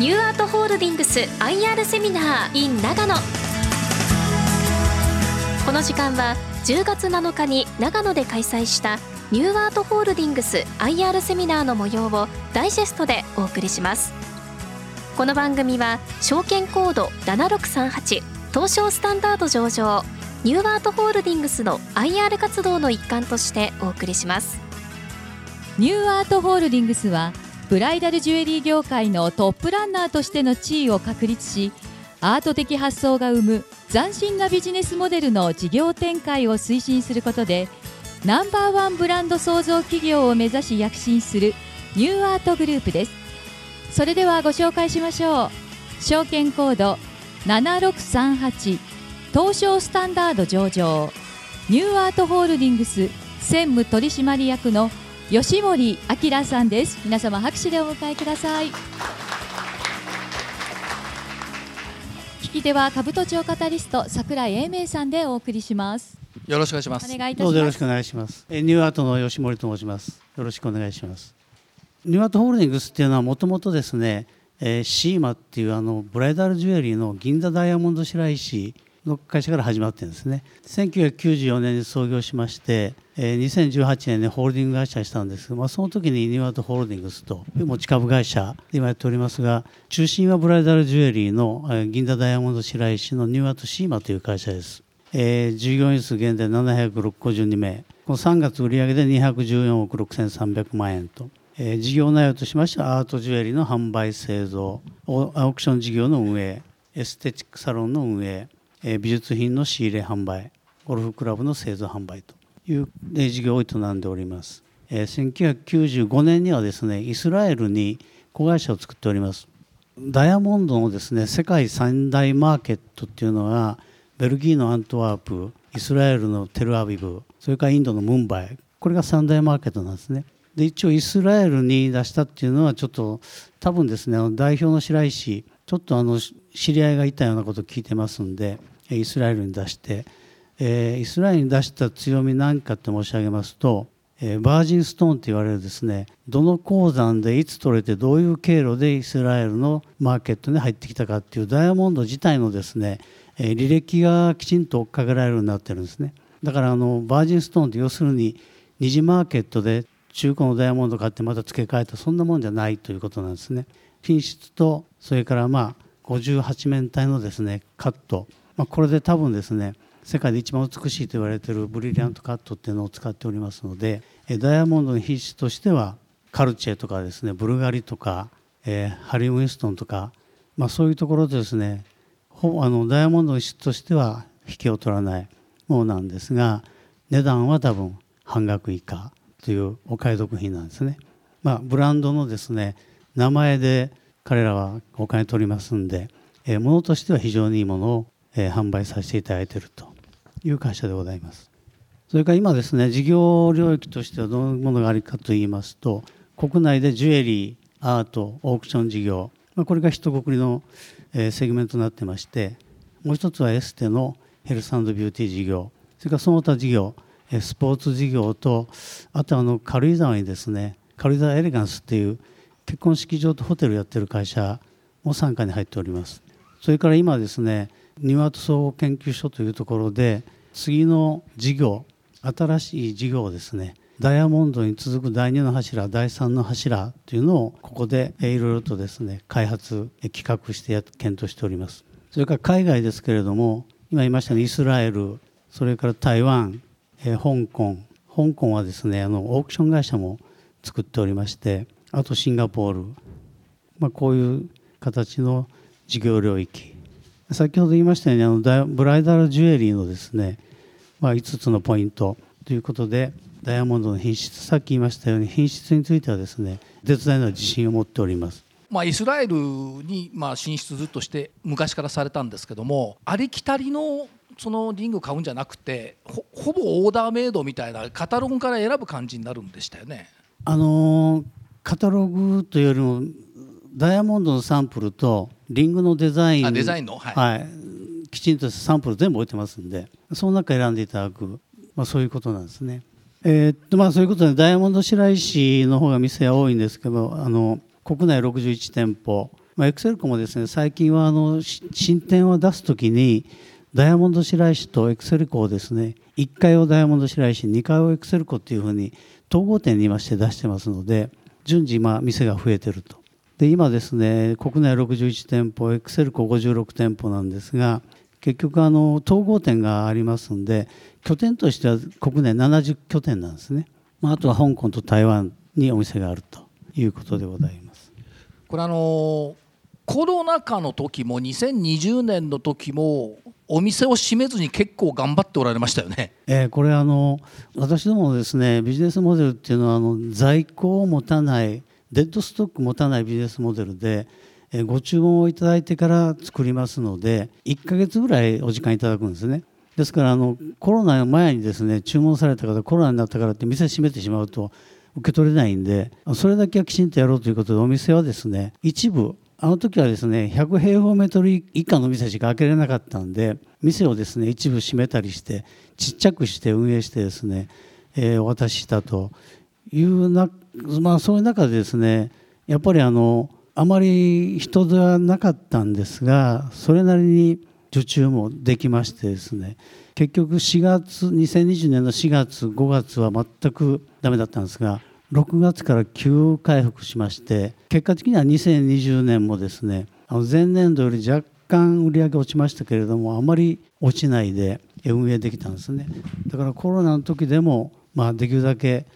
ニューアートホールディングス IR セミナー in 長野この時間は10月7日に長野で開催したニューアートホールディングス IR セミナーの模様をダイジェストでお送りします。この番組は証券コード7638東証スタンダード上場ニューアートホールディングスの IR 活動の一環としてお送りします。ニューアートホールディングスはブライダルジュエリー業界のトップランナーとしての地位を確立しアート的発想が生む斬新なビジネスモデルの事業展開を推進することでナンバーワンブランド創造企業を目指し躍進するニューアートグループです。それではご紹介しましょう。証券コード7638東証スタンダード上場。ニューアートホールディングス専務取締役の吉森明さんです。皆様拍手でお迎えください。聞き手は兜町カタリスト桜井英明さんでお送りします。よろしくお願いします。お願いいたします。よろしくお願いします。ニューアートの吉森と申します。よろしくお願いします。ニューアートホールディングスっていうのはもともとですねえー、シーマっていうあのブライダルジュエリーの銀座ダイヤモンド白石の会社から始まってるんですね。1994年に創業しまして、えー、2018年にホールディング会社にしたんですが、まあ、その時にニューアートホールディングスという持ち株会社で今やっておりますが中心はブライダルジュエリーの、えー、銀座ダイヤモンド白石のニューアートシーマという会社です、えー、従業員数現在752名。この3月売上で214億6300万円と。えー、事業内容としましてはアートジュエリーの販売製造アークション事業の運営エステチックサロンの運営、えー、美術品の仕入れ販売ゴルフクラブの製造販売という事業を営んでおります、1995年にはですねイスラエルに子会社を作っております。ダイヤモンドのですね世界三大マーケットっていうのはベルギーのアントワープイスラエルのテルアビブそれからインドのムンバイこれが三大マーケットなんですね。で一応イスラエルに出したっていうのはちょっと多分ですね代表の白石ちょっとあの知り合いがいたようなことを聞いてますんでイスラエルに出して、えー、イスラエルに出した強み何かって申し上げますと、えー、バージンストーンと言われるですねどの鉱山でいつ取れてどういう経路でイスラエルのマーケットに入ってきたかっていうダイヤモンド自体のですね、えー、履歴がきちんと追っかけられるようになってるんですねだからあのバージンストーンって要するに二次マーケットで中古のダイヤモンド買ってまた付け替えたそんなもんじゃないということなんですね。品質とそれからまあ58面体のですねカット、まあ、これで多分ですね世界で一番美しいと言われているブリリアントカットっていうのを使っておりますのでダイヤモンドの品質としてはカルチェとかですねブルガリとか、えー、ハリー・ウィンストンとか、まあ、そういうところでですねあのダイヤモンドの質としては引けを取らないものなんですが値段は多分半額以下というお買い得品なんですね。まあ、ブランドのですね名前で彼らはお金取りますんで、えー、物としては非常にいいものを、え、販売させていただいているという会社でございます。それから今ですね事業領域としてはどのものがあるかといいますと国内でジュエリーアートオークション事業、ま、これが一括りの、え、セグメントになってましてもう一つはエステのヘルスビューティー事業それからその他事業スポーツ事業とあとあの軽井沢にですね軽井沢エレガンスっていう結婚式場とホテルやってる会社も傘下に入っておりますそれから今ですねニューアート総合研究所というところで次の事業新しい事業ですねダイヤモンドに続く第2の柱第3の柱というのをここでいろいろとですね開発企画して検討しております。それから海外ですけれども今言いましたようにイスラエルそれから台湾え香港香港はですねあのオークション会社も作っておりましてあとシンガポール、まあ、こういう形の事業領域。先ほど言いましたようにあのブライダルジュエリーのですね、まあ、5つのポイントということでダイヤモンドの品質さっき言いましたように品質についてはですね絶大な自信を持っております。まあ、イスラエルにまあ進出ずっとして昔からされたんですけどもありきたりのそのリング買うんじゃなくてほぼオーダーメイドみたいなカタログから選ぶ感じになるんでしたよね。あのカタログというよりもダイヤモンドのサンプルとリングのデザインデザインの、はい、はい、きちんとサンプル全部置いてますんでその中選んでいただく、まあ、そういうことなんですね。えー、っとまあ、そういうことでダイヤモンド白石の方が店は多いんですけどあの国内61店舗。まあ、エクセルコもですね最近はあの新店を出す時にダイヤモンド白石とエクセルコをですね1階をダイヤモンド白石2階をエクセルコっていうふうに統合店に今して出してますので順次今店が増えてるとで今ですね国内61店舗エクセルコ56店舗なんですが結局あの統合店がありますんで拠点としては国内70拠点なんですね、まあ、あとは香港と台湾にお店があるということでございますこれあのコロナ禍の時も2020年の時もお店を閉めずに結構頑張っておられましたよね。えー、これあの私どもですねビジネスモデルっていうのはあの在庫を持たないデッドストック持たないビジネスモデルで、ご注文をいただいてから作りますので1ヶ月ぐらいお時間いただくんですね。ですからあのコロナの前にですね注文された方コロナになったからって店閉めてしまうと受け取れないんでそれだけはきちんとやろうということでお店はですね一部あの時はですね100平方メートル以下の店しか開けれなかったんで店をですね一部閉めたりしてちっちゃくして運営してですね、えー、お渡ししたというな、まあ、そういう中でですねやっぱりあのあまり人ではなかったんですがそれなりに受注もできましてですね結局4月2020年の4月5月は全くダメだったんですが6月から急回復しまして結果的には2020年もですねあの前年度より若干売り上げ落ちましたけれどもあまり落ちないで運営できたんですね。だからコロナの時でも、まあ、できるだけ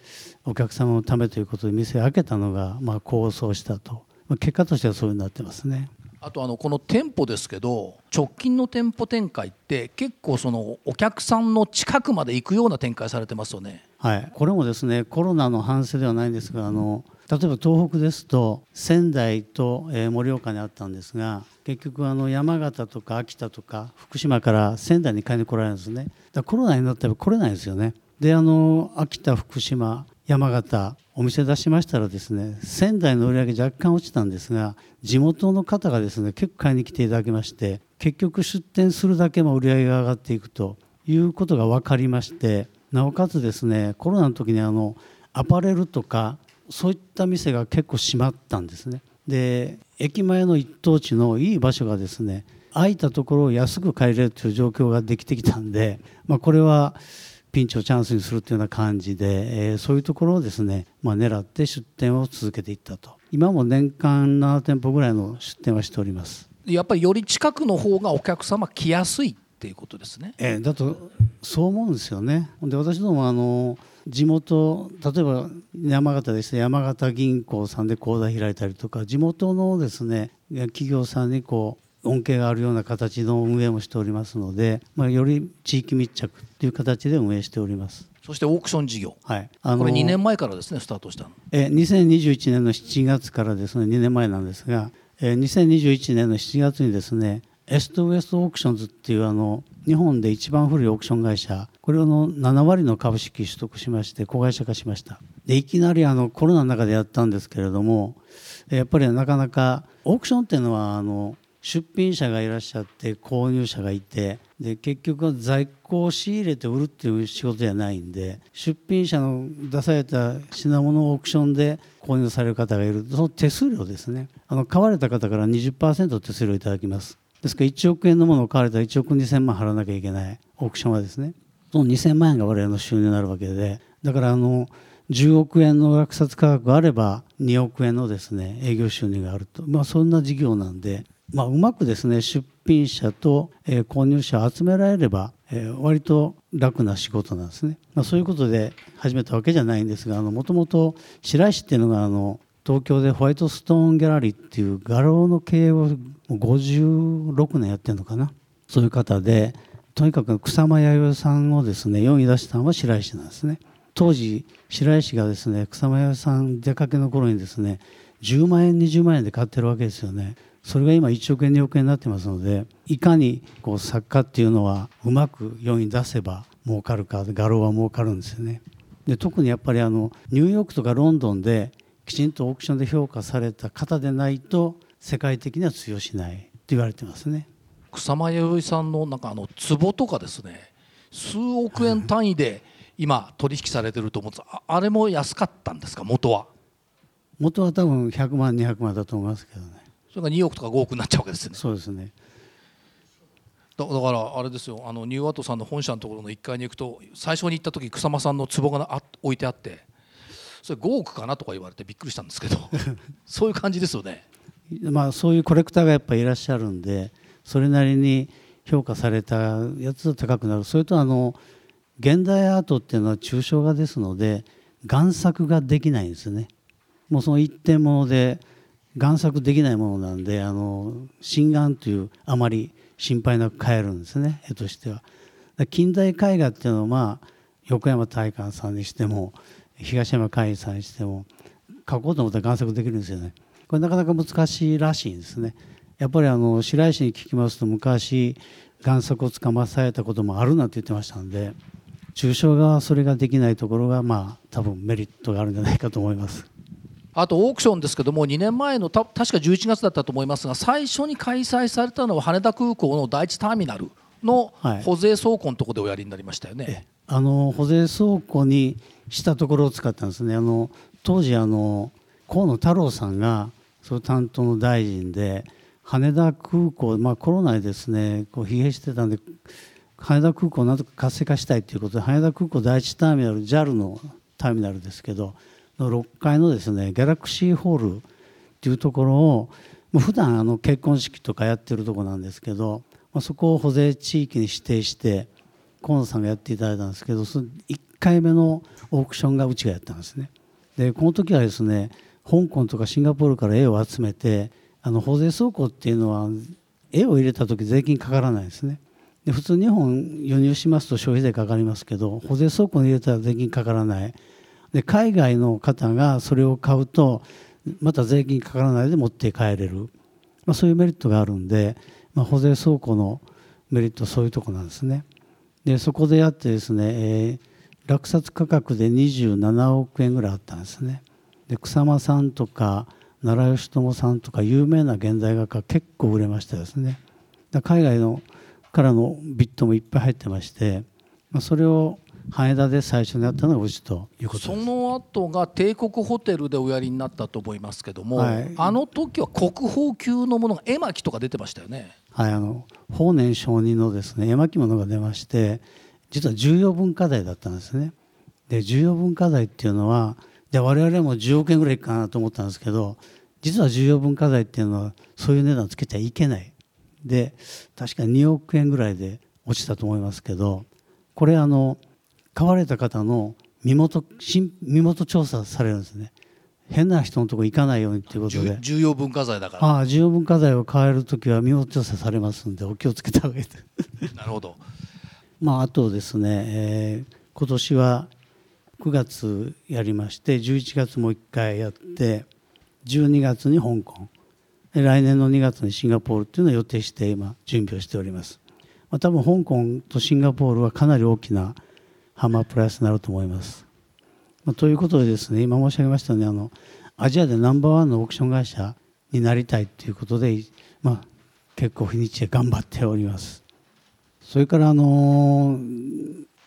お客様のためということで店を開けたのが、まあ、構想したと結果としてはそういうになってますね。あとあのこの店舗ですけど直近の店舗展開って結構そのお客さんの近くまで行くような展開されてますよね。はい、これもですねコロナの反省ではないんですがあの例えば東北ですと仙台と盛岡にあったんですが結局あの山形とか秋田とか福島から仙台に買いに来られるんですねだコロナになったら来れないですよねであの秋田福島山形お店出しましたらですね仙台の売り上げ若干落ちたんですが地元の方がですね結構買いに来ていただきまして結局出店するだけも売り上げが上がっていくということが分かりましてなおかつですねコロナの時にあのアパレルとかそういった店が結構閉まったんですね。で駅前の一等地のいい場所がですね空いたところを安く買えるという状況ができてきたんで、まあ、これはピンチをチャンスにするというような感じで、えー、そういうところをですね、まあ、狙って出店を続けていったと。今も年間7店舗ぐらいの出店はしております。やっぱりより近くの方がお客様来やすいっていうことですね、えー、だとそう思うんですよね。で私どもあの地元例えば山形でして山形銀行さんで口座開いたりとか地元のですね企業さんにこう恩恵があるような形の運営もしておりますので、まあ、より地域密着という形で運営しております。そしてオークション事業、はい、あのこれ2年前からですねスタートしたの。え2021年の7月からですね2年前なんですが、え2021年の7月にですねエストウエストオークションズっていうあの日本で一番古いオークション会社これの7割の株式取得しまして子会社化しました。でいきなりあのコロナの中でやったんですけれどもやっぱりなかなかオークションっていうのはあの出品者がいらっしゃって購入者がいてで結局は在庫を仕入れて売るっていう仕事じゃないんで出品者の出された品物をオークションで購入される方がいる。その手数料ですね。あの買われた方から20%手数料いただきます。ですから1億円のものを買われたら1億2000万払わなきゃいけないオークションはですねその2000万円が我々の収入になるわけでだからあの10億円の落札価格があれば2億円のですね営業収入があると、まあ、そんな事業なんでまあ、うまくですね出品者と、えー、購入者を集められれば、えー、割と楽な仕事なんですね、まあ、そういうことで始めたわけじゃないんですがもともと白石っていうのがあの東京でホワイトストーンギャラリーっていう画廊の経営を56年やってるのかな。そういう方でとにかく草間彌生さんをですね世に出したのは白石なんですね。当時白石がですね草間彌生さん出かけの頃にですね10万円20万円で買ってるわけですよね。それが今1億円2億円になってますのでいかにこう作家っていうのはうまく世に出せば儲かるか画廊は儲かるんですよね。で特にやっぱりあのニューヨークとかロンドンできちんとオークションで評価された方でないと世界的には通用しないと言われてますね。草間彌生さんのなんかあの壺とかですね数億円単位で今取引されてると思うんです。ああれも安かったんですか？元は。元は多分100万200万だと思いますけどねそれが2億とか5億になっちゃうわけですね。そうですね。だだからあれですよ。あのニューアートさんの本社のところの1階に行くと最初に行った時草間さんの壺があ置いてあってそれ5億かなとか言われてびっくりしたんですけど そういう感じですよね。まあそういうコレクターがやっぱりいらっしゃるんでそれなりに評価されたやつは高くなる。それとあの現代アートっていうのは抽象画ですので贋作ができないんですね。もうその一点もので贋作できないものなんであの心眼というあまり心配なく買えるんですね絵としては。近代絵画っていうのは、まあ、横山大観さんにしても東山海さんにしても描こうと思ったら贋作できるんですよね。これなかなか難しいらしいんですね。やっぱりあの白石に聞きますと昔贋作をつかまされたこともあるなんて言ってましたんで抽象画はそれができないところがまあ多分メリットがあるんじゃないかと思います。あとオークションですけども2年前のた確か11月だったと思いますが最初に開催されたのは羽田空港の第一ターミナルの保税倉庫のところでおやりになりましたよね、はい、あの保税倉庫にしたところを使ったんですね。あの当時あの河野太郎さんがその担当の大臣で羽田空港、まあ、コロナでですねこう疲弊してたんで羽田空港をなんとか活性化したいということで羽田空港第一ターミナル JAL のターミナルですけどの6階のですねギャラクシーホールっていうところをもう普段あの結婚式とかやってるとこなんですけど、まあ、そこを保税地域に指定して河野さんがやっていただいたんですけどその1回目のオークションがうちがやったんですね。でこの時はですね香港とかシンガポールから絵を集めてあの保税倉庫っていうのは絵を入れた時税金かからないですね。で普通日本輸入しますと消費税かかりますけど保税倉庫に入れたら税金かからないで海外の方がそれを買うとまた税金かからないで持って帰れる、まあ、そういうメリットがあるんで、まあ、保税倉庫のメリットそういうとこなんですね。でそこでやってですね、えー、落札価格で27億円ぐらいあったんですね。で草間さんとか奈良義朝さんとか有名な現代画家結構売れましたですね。海外のからのビットもいっぱい入ってまして、まあ、それを羽田で最初にやったのがうちということその後が帝国ホテルでおやりになったと思いますけども、はい、あの時は国宝級のものが絵巻とか出てましたよね。はいあの法然上人のですね絵巻物が出まして実は重要文化財だったんですね。で重要文化財っていうのはじゃ我々も10億円ぐらいかなと思ったんですけど実は重要文化財っていうのはそういう値段つけちゃいけないで確か2億円ぐらいで落ちたと思いますけどこれあの買われた方の身元身元調査されるんですね。変な人のとこ行かないようにということで。重要文化財だから。ああ重要文化財を買える時は身元調査されますんでお気をつけた方がいい なるほど。まああとですね、えー、今年は9月やりまして11月も1回やって12月に香港。来年の2月にシンガポールっていうのを予定して今準備をしております、まあ、多分香港とシンガポールはかなり大きなハマープラスになると思います。まあ、ということでですね今申し上げましたようにあのアジアでナンバーワンのオークション会社になりたいということで、まあ、結構日にちへ頑張っております。それからあの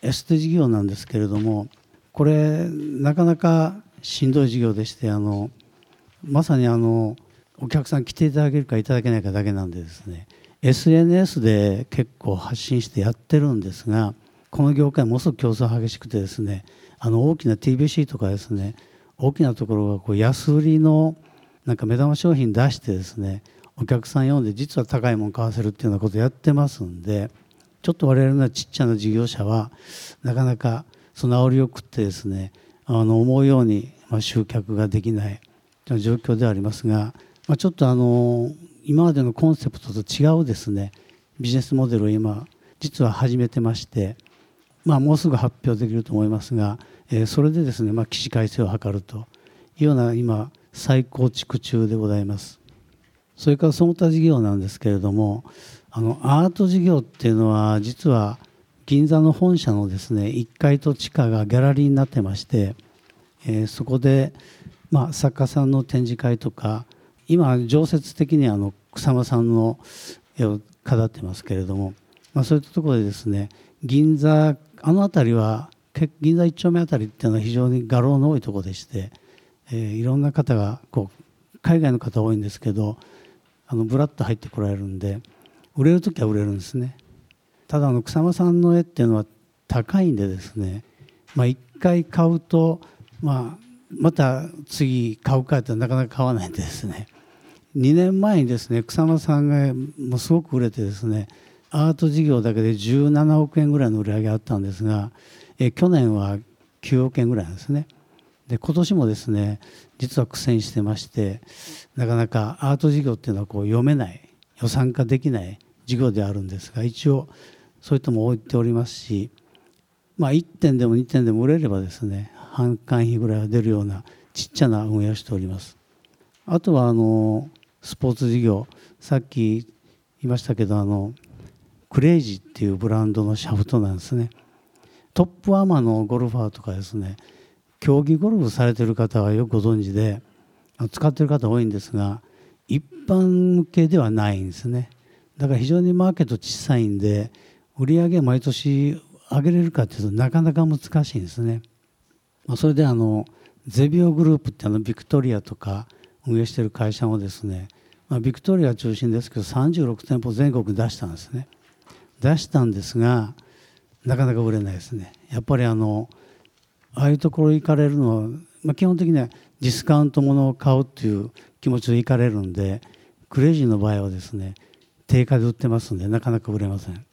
エステ事業なんですけれどもこれなかなかしんどい事業でしてあのまさにあのお客さん来ていただけるかいただけないかだけなんでですね SNS で結構発信してやってるんですがこの業界ものすごく競争激しくてですねあの大きな TBC とかですね大きなところがこう安売りのなんか目玉商品出してですねお客さん呼んで実は高いもの買わせるっていうようなことやってますんでちょっと我々のちっちゃな事業者はなかなかその煽りを食ってですねあの思うようにま集客ができないという状況ではありますが、まあ、ちょっとあの今までのコンセプトと違うですねビジネスモデルを今実は始めてましてまあ、もうすぐ発表できると思いますが、えー、それでですね、まあ、起死回生を図るというような今再構築中でございます。それからその他事業なんですけれどもあのアート事業っていうのは実は銀座の本社のですね1階と地下がギャラリーになってまして、えー、そこで、まあ、作家さんの展示会とか今常設的にあの草間さんの絵を飾ってますけれども、まあ、そういったところでですね銀座あの辺りは銀座一丁目辺りっていうのは非常に画廊の多いとこでして、えー、いろんな方がこう海外の方多いんですけどあのブラッと入ってこられるんで売れる時は売れるんですね。ただあの草間さんの絵っていうのは高いんでですね、まあ、1回買うと、まあ、また次買うかってなかなか買わないんでですね。2年前にですね草間さんがもうすごく売れてですねアート事業だけで17億円ぐらいの売り上げあったんですがえ去年は9億円ぐらいなんですね。で今年もですね実は苦戦してましてなかなかアート事業っていうのはこう読めない予算化できない事業であるんですが一応そういったも置いておりますし、まあ、1点でも2点でも売れればですね販管費ぐらいは出るようなちっちゃな運営をしております。あとはあのスポーツ事業さっき言いましたけどあのクレイジーっていうブランドのシャフトなんですね。トップアマのゴルファーとかですね競技ゴルフされてる方はよくご存知で使ってる方多いんですが一般向けではないんですね。だから非常にマーケット小さいんで売り上げ毎年上げれるかっていうとなかなか難しいんですね。まそれであのゼビオグループってあのビクトリアとか運営してる会社もですね、まあ、ビクトリア中心ですけど36店舗全国出したんですね。出したんですがなかなか売れないですね。やっぱりあのああいうところ行かれるのは、まあ、基本的にはディスカウントものを買うっていう気持ちで行かれるんでクレイジーの場合はですね定価で売ってますんでなかなか売れません。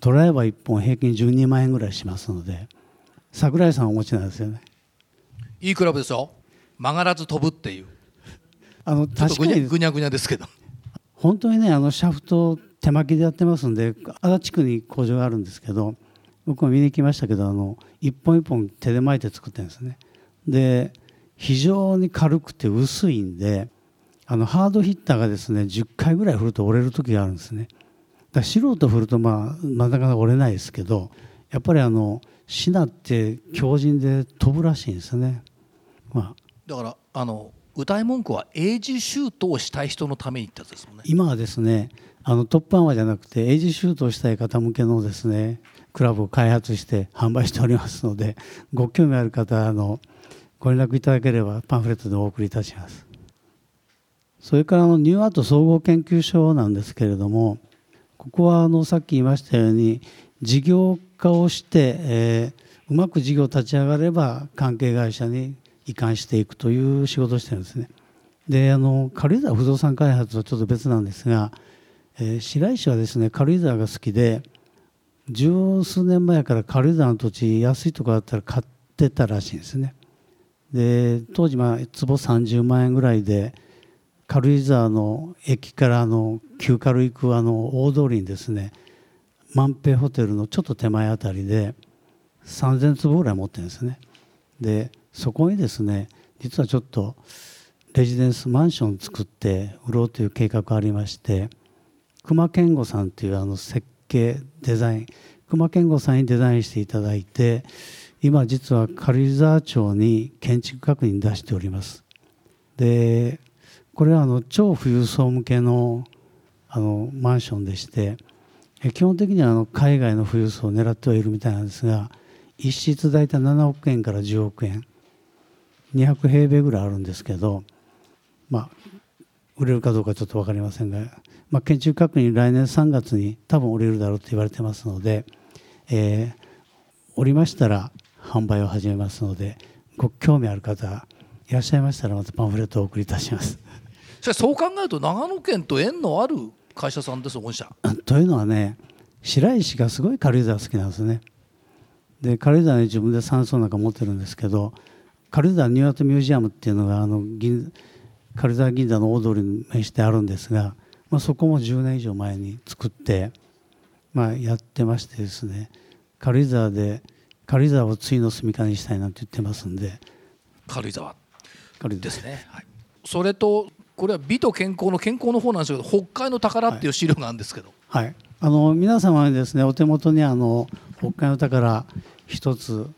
ドライバー1本平均12万円ぐらいしますので桜井さんお持ちなんですよね。いいクラブですよ。曲がらず飛ぶっていう。あの確かにぐにゃぐにゃですけど。本当にねあのシャフト手巻きでやってますんで足立区に工場があるんですけど僕も見に行きましたけどあの一本一本手で巻いて作ってるんですね。で非常に軽くて薄いんであのハードヒッターがですね10回ぐらい振ると折れる時があるんですね。だ素人振るとまあなかなか折れないですけどやっぱりあのしなって強靭で飛ぶらしいんですね、まあ、だからあの謳い文句はエイジシュートをしたい人のためにってやつですもんね。今はですねあのトップアンワーじゃなくてエイジシュートをしたい方向けのですねクラブを開発して販売しておりますのでご興味ある方のご連絡いただければパンフレットでお送りいたします。それからのニューアート総合研究所なんですけれどもここはあのさっき言いましたように事業化をして、えー、うまく事業立ち上がれば関係会社に移管していくという仕事をしてるんですね。であの軽井沢不動産開発はちょっと別なんですが、えー、白石はですね軽井沢が好きで十数年前から軽井沢の土地安いとこだったら買ってたらしいんですね。で当時まあ坪30万円ぐらいで軽井沢の駅からあの旧軽行くあの大通りにですね万平ホテルのちょっと手前あたりで3000坪ぐらい持ってるんですね。でそこにですね実はちょっとレジデンスマンション作って売ろうという計画がありまして熊健吾さんというあの設計デザイン熊健吾さんにデザインしていただいて今実は軽井沢町に建築確認出しております。でこれはあの超富裕層向けのあのマンションでして基本的にはあの海外の富裕層を狙ってはいるみたいなんですが一室大体7億円から10億円200平米ぐらいあるんですけどまあ売れるかどうかちょっと分かりませんが、まあ、建築確認来年3月に多分売れるだろうと言われてますので、えー、おりましたら販売を始めますのでご興味ある方いらっしゃいましたらまたパンフレットをお送りいたします。そう考えると長野県と縁のある会社さんです御社。というのはね白石がすごい軽井沢好きなんですね。で軽井沢に自分で山荘なんか持ってるんですけど軽井沢ニューアートミュージアムっていうのがあの銀軽井沢銀座の大通りに面してあるんですが、まあ、そこも10年以上前に作って、まあ、やってましてですね軽井沢で軽井沢を次の住みかにしたいなんて言ってますんで。軽井沢。軽井沢。ですね、はい、それとこれは美と健康の健康の方なんですけど北海の宝っていう資料があるんですけど、はい、はい、あの皆様にですねお手元にあの北海の宝一つ、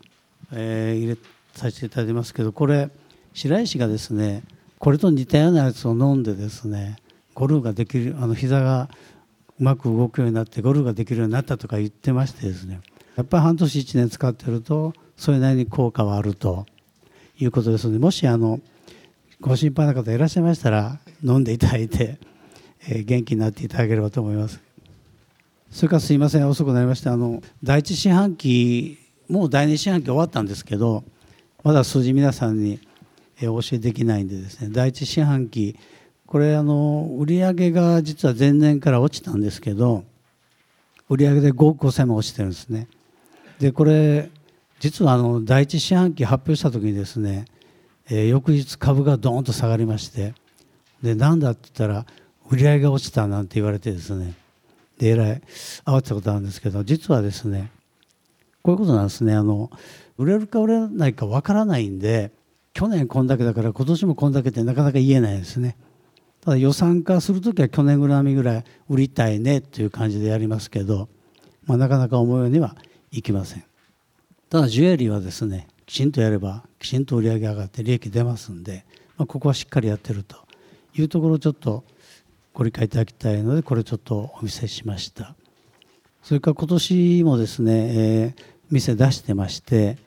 えー、入れさせていただきますけどこれ白石がですねこれと似たようなやつを飲んでですねゴルフができるあの膝がうまく動くようになってゴルフができるようになったとか言ってましてですね。やっぱり半年1年使ってるとそれなりに効果はあると。いうことですのでもしあのご心配な方いらっしゃいましたら飲んでいただいて、え元気になっていただければと思います。それからすいません遅くなりましたあの第一四半期もう第二四半期終わったんですけどまだ数字皆さんにお教えできないんでですね第一四半期これあの売上が実は前年から落ちたんですけど売上で5億5000万落ちてるんですね。でこれ実はあの第一四半期発表した時にですね、えー、翌日株がドーンと下がりましてでなんだって言ったら売り上げが落ちたなんて言われてですねでえらい慌てたことあるんですけど実はですねこういうことなんですね。あの売れるか売れないかわからないんで去年こんだけだから今年もこんだけってなかなか言えないですね。ただ予算化する時は去年ぐらいぐらい売りたいねという感じでやりますけど、まあ、なかなか思うようにはいきません。ただジュエリーはですねきちんとやればきちんと売り上げ上がって利益出ますんで、まあ、ここはしっかりやってるというところをちょっとご理解いただきたいのでこれちょっとお見せしました。それから今年もですね、えー、店出してまして、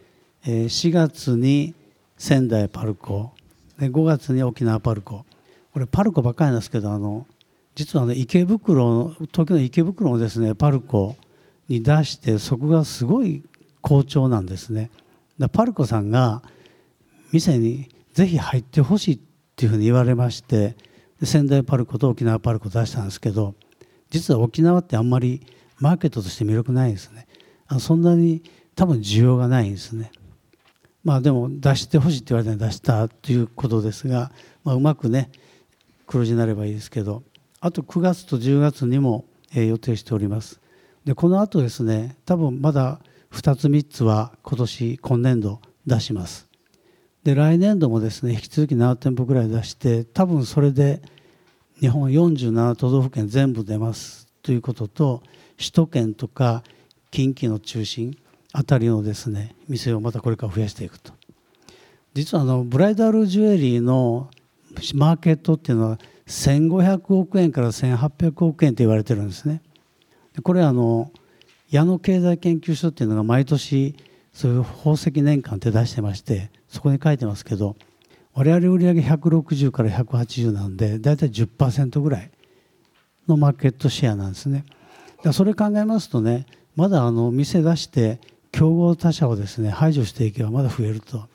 えー、4月に仙台パルコで5月に沖縄パルコこれパルコばっかりなんですけどあの実は、ね、池袋東京の池袋のですねパルコに出してそこがすごい好調なんですね。だパルコさんが店にぜひ入ってほしいっていうふうに言われまして仙台パルコと沖縄パルコ出したんですけど実は沖縄ってあんまりマーケットとして魅力ないですね。あそんなに多分需要がないんですね。まあでも出してほしいって言われたら出したということですが、まあ、うまくね黒字になればいいですけどあと9月と10月にもえ予定しております。でこの後ですね多分まだ2つ3つは今年今年度出します。で来年度もですね引き続き7店舗ぐらい出して多分それで日本47都道府県全部出ます。ということと首都圏とか近畿の中心あたりのですね店をまたこれから増やしていくと。実はあのブライダルジュエリーのマーケットっていうのは1500億円から1800億円と言われてるんですね。これあの矢野経済研究所っていうのが毎年そういう宝石年間って出してましてそこに書いてますけど我々売上160から180なんで大体10%ぐらいのマーケットシェアなんですね。それ考えますとねまだあの店出して競合他社をですね排除していけばまだ増えると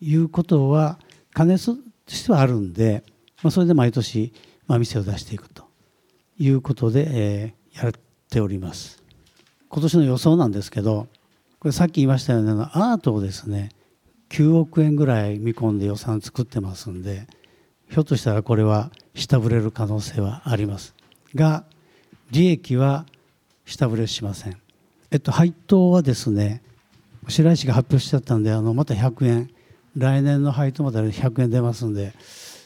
いうことは可能性としてはあるんで、まあ、それで毎年、まあ、店を出していくということで、えー、やっております。今年の予想なんですけどこれさっき言いましたようなアートをですね9億円ぐらい見込んで予算作ってますんでひょっとしたらこれは下振れる可能性はあります。が利益は下振れしません。えっと配当はですね白石が発表しちゃったんであのまた100円来年の配当まで100円出ますんで。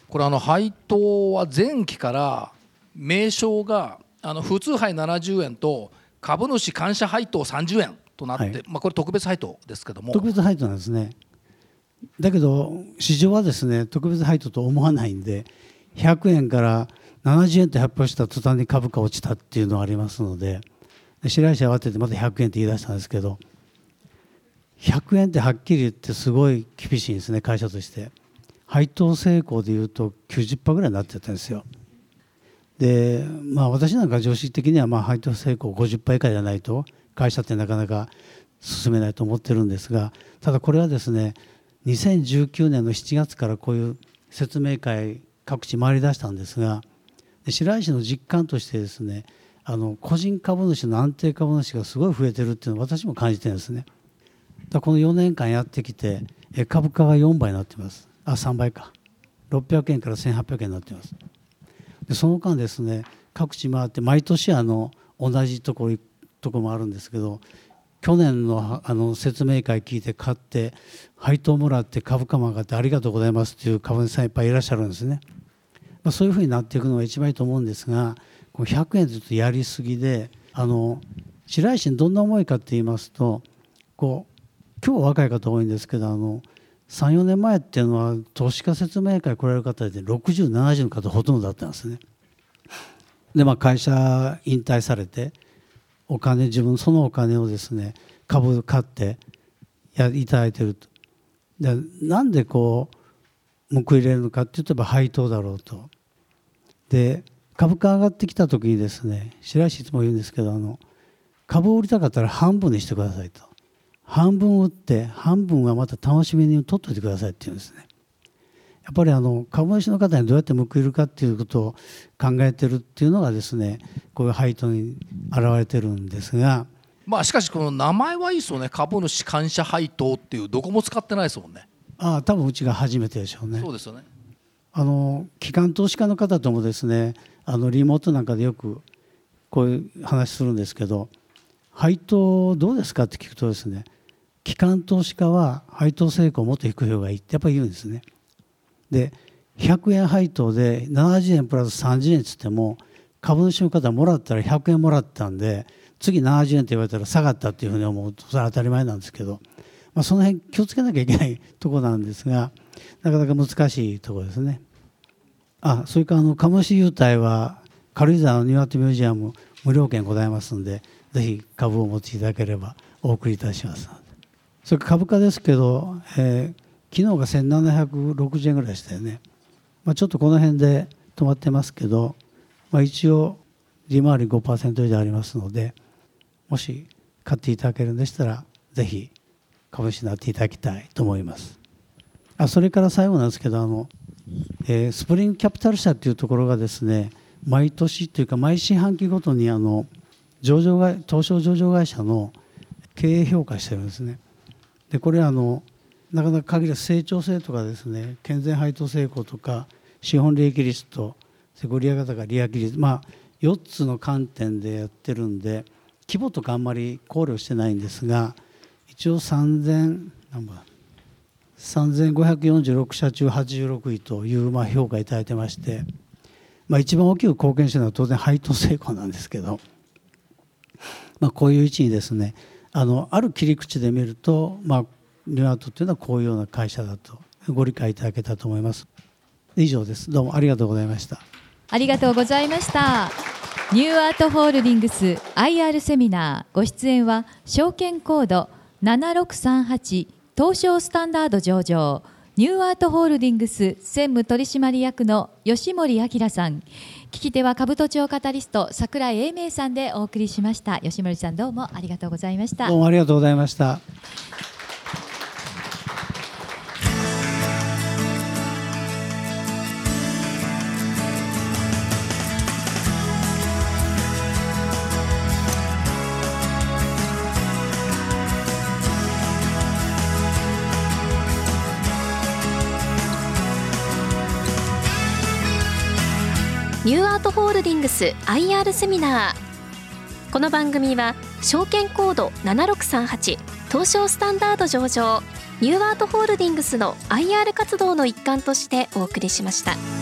これあの配当は前期から名称があの普通配70円と株主感謝配当30円となって、はい、まあ、これ特別配当ですけども。特別配当なんですね。だけど市場はですね特別配当と思わないんで100円から70円って発表した途端に株価落ちたっていうのがありますので白石慌ててまた100円って言い出したんですけど100円ってはっきり言ってすごい厳しいんですね会社として。配当成功でいうと90%ぐらいになってたんですよ。でまあ私なんか常識的にはまあ配当成功50%以下じゃないと会社ってなかなか進めないと思ってるんですがただこれはですね2019年の7月からこういう説明会各地回り出したんですが白石の実感としてですねあの個人株主の安定株主がすごい増えてるっていうのを私も感じてるんですね。だこの4年間やってきて株価が4倍になってます。あ3倍か。600円から1800円になってます。でその間ですね各地回って毎年あの同じところとこもあるんですけど去年のあの説明会聞いて買って配当もらって株価も上がってありがとうございますっていう株主さんいっぱいいらっしゃるんですね、まあ、そういうふうになっていくのが一番いいと思うんですがこ100円ずっとやりすぎであの白石にどんな思いかって言いますとこう今日若い方多いんですけどあの34年前っていうのは投資家説明会来られる方で6070の方ほとんどだったんですね。でまあ会社引退されてお金自分そのお金をですね株買ってやいただいてると。でなんでこう報いれるのかって言えば配当だろうと。で株価上がってきた時にですね白石いつも言うんですけどあの株を売りたかったら半分にしてくださいと。半分売って半分はまた楽しみに取っといてくださいって言うんですね。やっぱりあの株主の方にどうやって報いるかっていうことを考えてるっていうのがですねこういう配当に現れてるんですが。まあしかしこの名前はいいですよね。株主感謝配当っていうどこも使ってないですもんね。ああ多分うちが初めてでしょうね。そうですよね。あの機関投資家の方ともですねあのリモートなんかでよくこういう話するんですけど配当どうですかって聞くとですね機関投資家は配当成功をもっと低い方がいいってやっぱり言うんですね。で100円配当で70円プラス30円っつっても株主の方もらったら100円もらったんで次70円って言われたら下がったっていうふうに思うとそれは当たり前なんですけど、まあ、その辺気をつけなきゃいけないとこなんですがなかなか難しいとこですね。あそれからあの株主優待は軽井沢のニューアートミュージアム無料券ございますのでぜひ株をお持ちいただければお送りいたしますそれ株価ですけど、えー、昨日が1760円ぐらいでしたよね、まあ、ちょっとこの辺で止まってますけど、まあ、一応利回り5%以上ありますのでもし買っていただけるんでしたらぜひ株主になっていただきたいと思いますあそれから最後なんですけどあのえー、スプリングキャピタル社というところがですね毎年というか毎四半期ごとにあの上場会東証上場会社の経営評価してるんですね。でこれはのなかなか限り成長性とかですね健全配当成功とか資本利益率とセコリア型が利益率まあ4つの観点でやってるんで規模とかあんまり考慮してないんですが一応3000何本3546社中86位というまあ評価いただいてまして、まあ、一番大きく貢献してるのは当然配当成功なんですけど、まあ、こういう位置にですねあのある切り口で見ると、まあ、ニューアートっていうのはこういうような会社だとご理解いただけたと思います。以上です。どうもありがとうございました。ありがとうございました。ニューアートホールディングス IR セミナー。ご出演は証券コード7638東証スタンダード上場。ニューアートホールディングス専務取締役の吉森明さん。聞き手は株都庁カタリスト櫻井英明さんでお送りしました。吉森さんどうもありがとうございました。どうもありがとうございました。ングス IR セミナーこの番組は証券コード7638東証スタンダード上場ニューアートホールディングスの IR 活動の一環としてお送りしました。